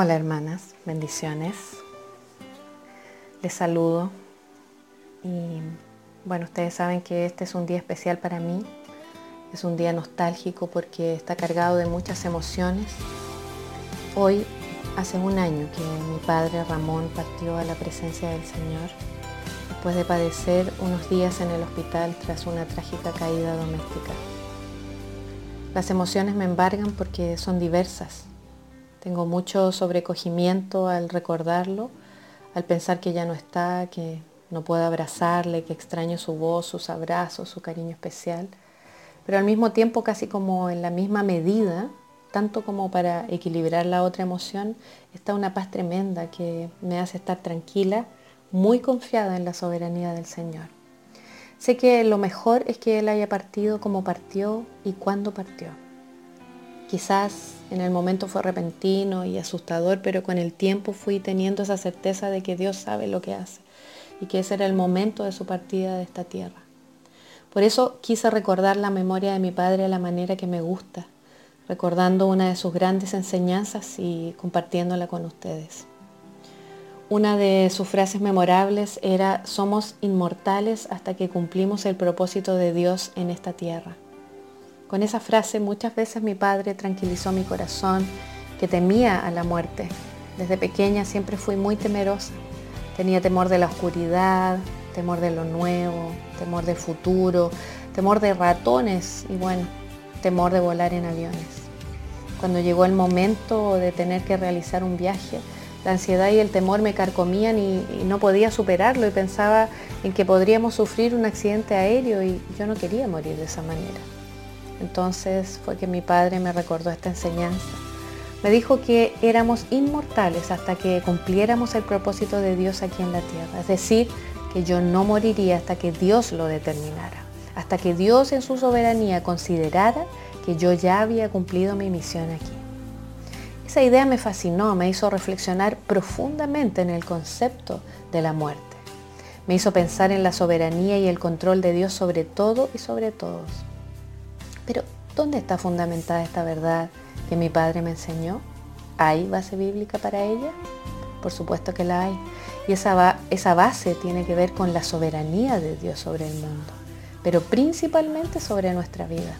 Hola hermanas, bendiciones. Les saludo y bueno, ustedes saben que este es un día especial para mí. Es un día nostálgico porque está cargado de muchas emociones. Hoy hace un año que mi padre Ramón partió a la presencia del Señor después de padecer unos días en el hospital tras una trágica caída doméstica. Las emociones me embargan porque son diversas tengo mucho sobrecogimiento al recordarlo, al pensar que ya no está, que no puedo abrazarle, que extraño su voz, sus abrazos, su cariño especial. Pero al mismo tiempo, casi como en la misma medida, tanto como para equilibrar la otra emoción, está una paz tremenda que me hace estar tranquila, muy confiada en la soberanía del Señor. Sé que lo mejor es que Él haya partido como partió y cuándo partió. Quizás en el momento fue repentino y asustador, pero con el tiempo fui teniendo esa certeza de que Dios sabe lo que hace y que ese era el momento de su partida de esta tierra. Por eso quise recordar la memoria de mi padre a la manera que me gusta, recordando una de sus grandes enseñanzas y compartiéndola con ustedes. Una de sus frases memorables era, somos inmortales hasta que cumplimos el propósito de Dios en esta tierra. Con esa frase muchas veces mi padre tranquilizó mi corazón, que temía a la muerte. Desde pequeña siempre fui muy temerosa. Tenía temor de la oscuridad, temor de lo nuevo, temor del futuro, temor de ratones y bueno, temor de volar en aviones. Cuando llegó el momento de tener que realizar un viaje, la ansiedad y el temor me carcomían y, y, no podía superarlo y pensaba en que podríamos sufrir un accidente aéreo y yo no quería morir de esa manera. Entonces fue que mi padre me recordó esta enseñanza. Me dijo que éramos inmortales hasta que cumpliéramos el propósito de Dios aquí en la tierra. Es decir, que yo no moriría hasta que Dios lo determinara. Hasta que Dios en su soberanía considerara que yo ya había cumplido mi misión aquí. Esa idea me fascinó, me hizo reflexionar profundamente en el concepto de la muerte. Me hizo pensar en la soberanía y el control de Dios sobre todo y sobre todos. Pero, ¿dónde está fundamentada esta verdad que mi padre me enseñó? ¿Hay base bíblica para ella? Por supuesto que la hay. Y esa, base tiene que ver con la soberanía de Dios sobre el mundo, pero principalmente sobre nuestra vida.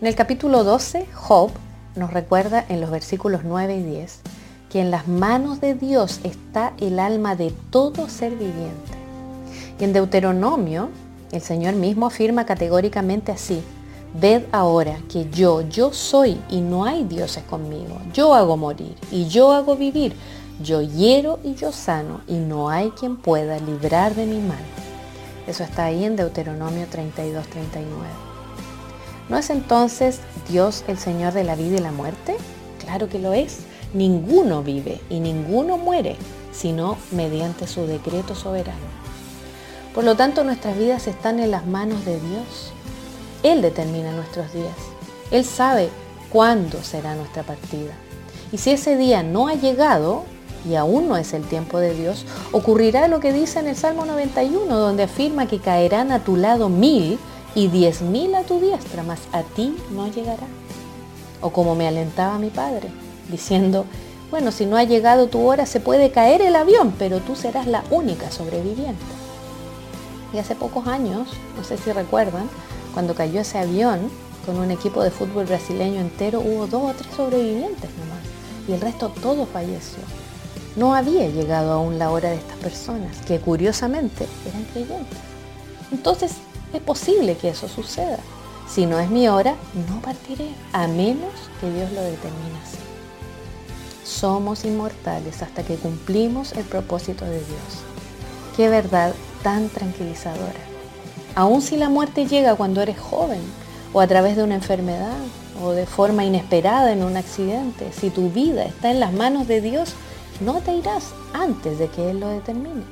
En el capítulo 12, Job nos recuerda en los versículos 9 y 10 que en las manos de Dios está el alma de todo ser viviente. Y en Deuteronomio, el Señor mismo afirma categóricamente así, Ved ahora que yo, yo soy y no hay dioses conmigo. Yo hago morir y yo hago vivir. Yo hiero y yo sano y no hay quien pueda librar de mi mano. Eso está ahí en Deuteronomio 32, 39. ¿No es entonces Dios el Señor de la vida y la muerte? Claro que lo es. Ninguno vive y ninguno muere, sino mediante su decreto soberano. Por lo tanto, nuestras vidas están en las manos de Dios. Él determina nuestros días. Él sabe cuándo será nuestra partida. Y si ese día no ha llegado, y aún no es el tiempo de Dios, ocurrirá lo que dice en el Salmo 91, donde afirma que caerán a tu lado mil y diez mil a tu diestra, mas a ti no llegará. O como me alentaba mi padre, diciendo, bueno, si no ha llegado tu hora se puede caer el avión, pero tú serás la única sobreviviente. Y hace pocos años, no sé si recuerdan, cuando cayó ese avión con un equipo de fútbol brasileño entero, hubo dos o tres sobrevivientes nomás y el resto todo falleció. No había llegado aún la hora de estas personas, que curiosamente eran creyentes. Entonces es posible que eso suceda. Si no es mi hora, no partiré, a menos que Dios lo determine así. Somos inmortales hasta que cumplimos el propósito de Dios. Qué verdad tan tranquilizadora. Aun si la muerte llega cuando eres joven o a través de una enfermedad o de forma inesperada en un accidente, si tu vida está en las manos de Dios, no te irás antes de que Él lo determine.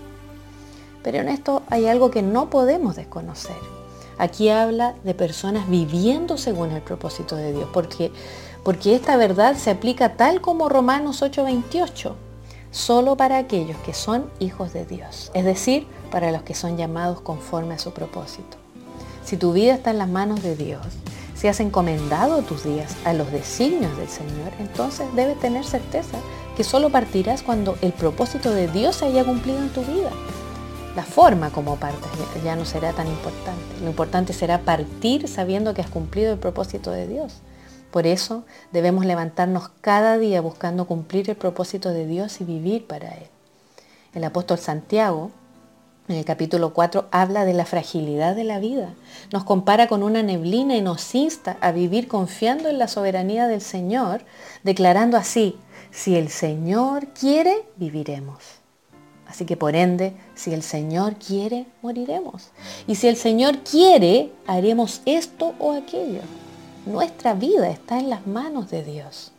Pero en esto hay algo que no podemos desconocer. Aquí habla de personas viviendo según el propósito de Dios, porque, porque esta verdad se aplica tal como Romanos 8:28 solo para aquellos que son hijos de Dios, es decir, para los que son llamados conforme a su propósito. Si tu vida está en las manos de Dios, Si has encomendado tus días a los designios del Señor, entonces debes tener certeza que solo partirás cuando el propósito de Dios se haya cumplido en tu vida. La forma como partas ya no será tan importante. Lo importante será partir sabiendo que has cumplido el propósito de Dios. Por eso debemos levantarnos cada día buscando cumplir el propósito de Dios y vivir para Él. El apóstol Santiago en el capítulo 4 habla de la fragilidad de la vida. Nos compara con una neblina y nos insta a vivir confiando en la soberanía del Señor, declarando así, si el Señor quiere, viviremos. Así que por ende, si el Señor quiere, moriremos. Y si el Señor quiere, haremos esto o aquello. Nuestra vida está en las manos de Dios.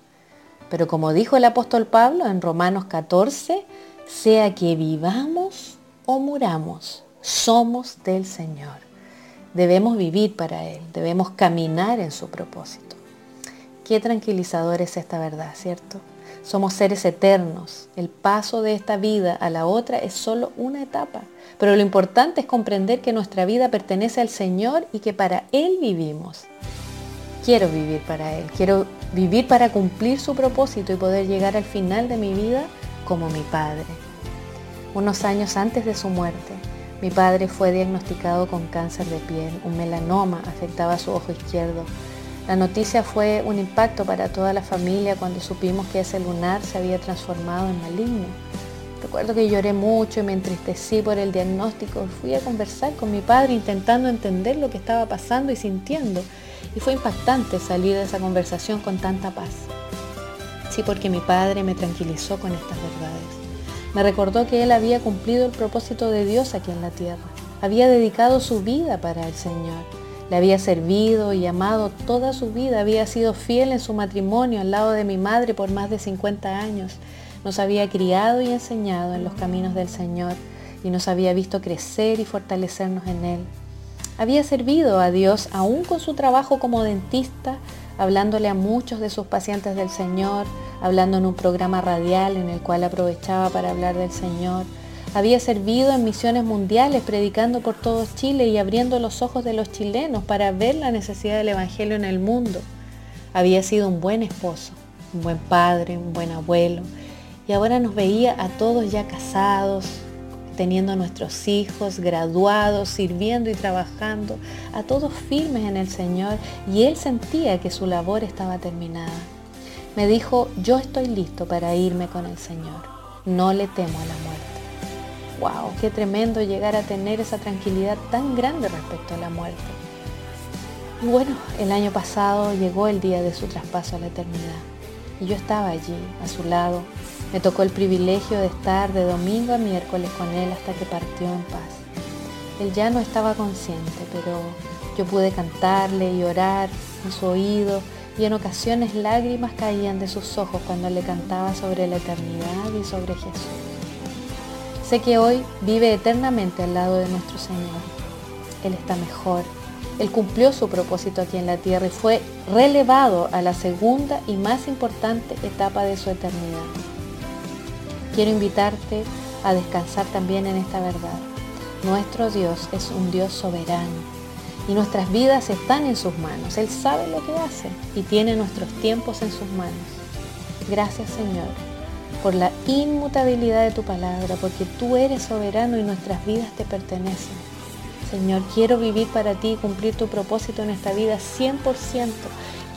Pero como dijo el apóstol Pablo en Romanos 14, sea que vivamos o muramos, somos del Señor. Debemos vivir para Él, debemos caminar en su propósito. Qué tranquilizador es esta verdad, ¿cierto? Somos seres eternos. El paso de esta vida a la otra es solo una etapa. Pero lo importante es comprender que nuestra vida pertenece al Señor y que para Él vivimos. Quiero vivir para Él. Quiero vivir para cumplir su propósito y poder llegar al final de mi vida como mi Padre. Unos años antes de su muerte, mi padre fue diagnosticado con cáncer de piel. Un melanoma afectaba su ojo izquierdo. La noticia fue un impacto para toda la familia cuando supimos que ese lunar se había transformado en maligno. Recuerdo que lloré mucho y me entristecí por el diagnóstico. Fui a conversar con mi padre intentando entender lo que estaba pasando y sintiendo. Y fue impactante salir de esa conversación con tanta paz. Sí, porque mi padre me tranquilizó con estas verdades. Me recordó que él había cumplido el propósito de Dios aquí en la tierra. Había dedicado su vida para el Señor. Le había servido y amado toda su vida. Había sido fiel en su matrimonio al lado de mi madre por más de 50 años. Nos había criado y enseñado en los caminos del Señor y nos había visto crecer y fortalecernos en Él. Había servido a Dios aún con su trabajo como dentista, hablándole a muchos de sus pacientes del Señor, hablando en un programa radial en el cual aprovechaba para hablar del Señor. Había servido en misiones mundiales, predicando por todo Chile y abriendo los ojos de los chilenos para ver la necesidad del Evangelio en el mundo. Había sido un buen esposo, un buen padre, un buen abuelo. Y ahora nos veía a todos ya casados, teniendo a nuestros hijos graduados, sirviendo y trabajando, a todos firmes en el Señor. Y él sentía que su labor estaba terminada me dijo, yo estoy listo para irme con el Señor, no le temo a la muerte. ¡Wow! Qué tremendo llegar a tener esa tranquilidad tan grande respecto a la muerte. Y bueno, el año pasado llegó el día de su traspaso a la eternidad y yo estaba allí, a su lado. Me tocó el privilegio de estar de domingo a miércoles con él hasta que partió en paz. Él ya no estaba consciente, pero yo pude cantarle y orar en su oído y en ocasiones lágrimas caían de sus ojos cuando le cantaba sobre la eternidad y sobre Jesús. Sé que hoy vive eternamente al lado de nuestro Señor. Él está mejor. Él cumplió su propósito aquí en la tierra y fue relevado a la segunda y más importante etapa de su eternidad. Quiero invitarte a descansar también en esta verdad. Nuestro Dios es un Dios soberano y nuestras vidas están en sus manos. Él sabe lo que hace y tiene nuestros tiempos en sus manos. Gracias Señor por la inmutabilidad de tu palabra, porque tú eres soberano y nuestras vidas te pertenecen. Señor, quiero vivir para ti y cumplir tu propósito en esta vida 100%.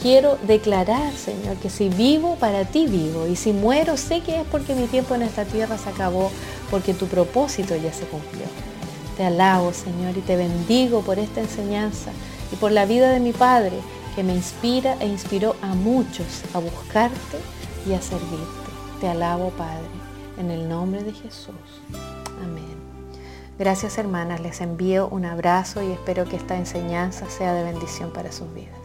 Quiero declarar, Señor, que si vivo, para ti vivo. Y si muero, sé que es porque mi tiempo en esta tierra se acabó, porque tu propósito ya se cumplió. Te alabo, Señor, y te bendigo por esta enseñanza y por la vida de mi Padre, que me inspira e inspiró a muchos a buscarte y a servirte. Te alabo, Padre, en el nombre de Jesús. Amén. Gracias, hermanas. Les envío un abrazo y espero que esta enseñanza sea de bendición para sus vidas.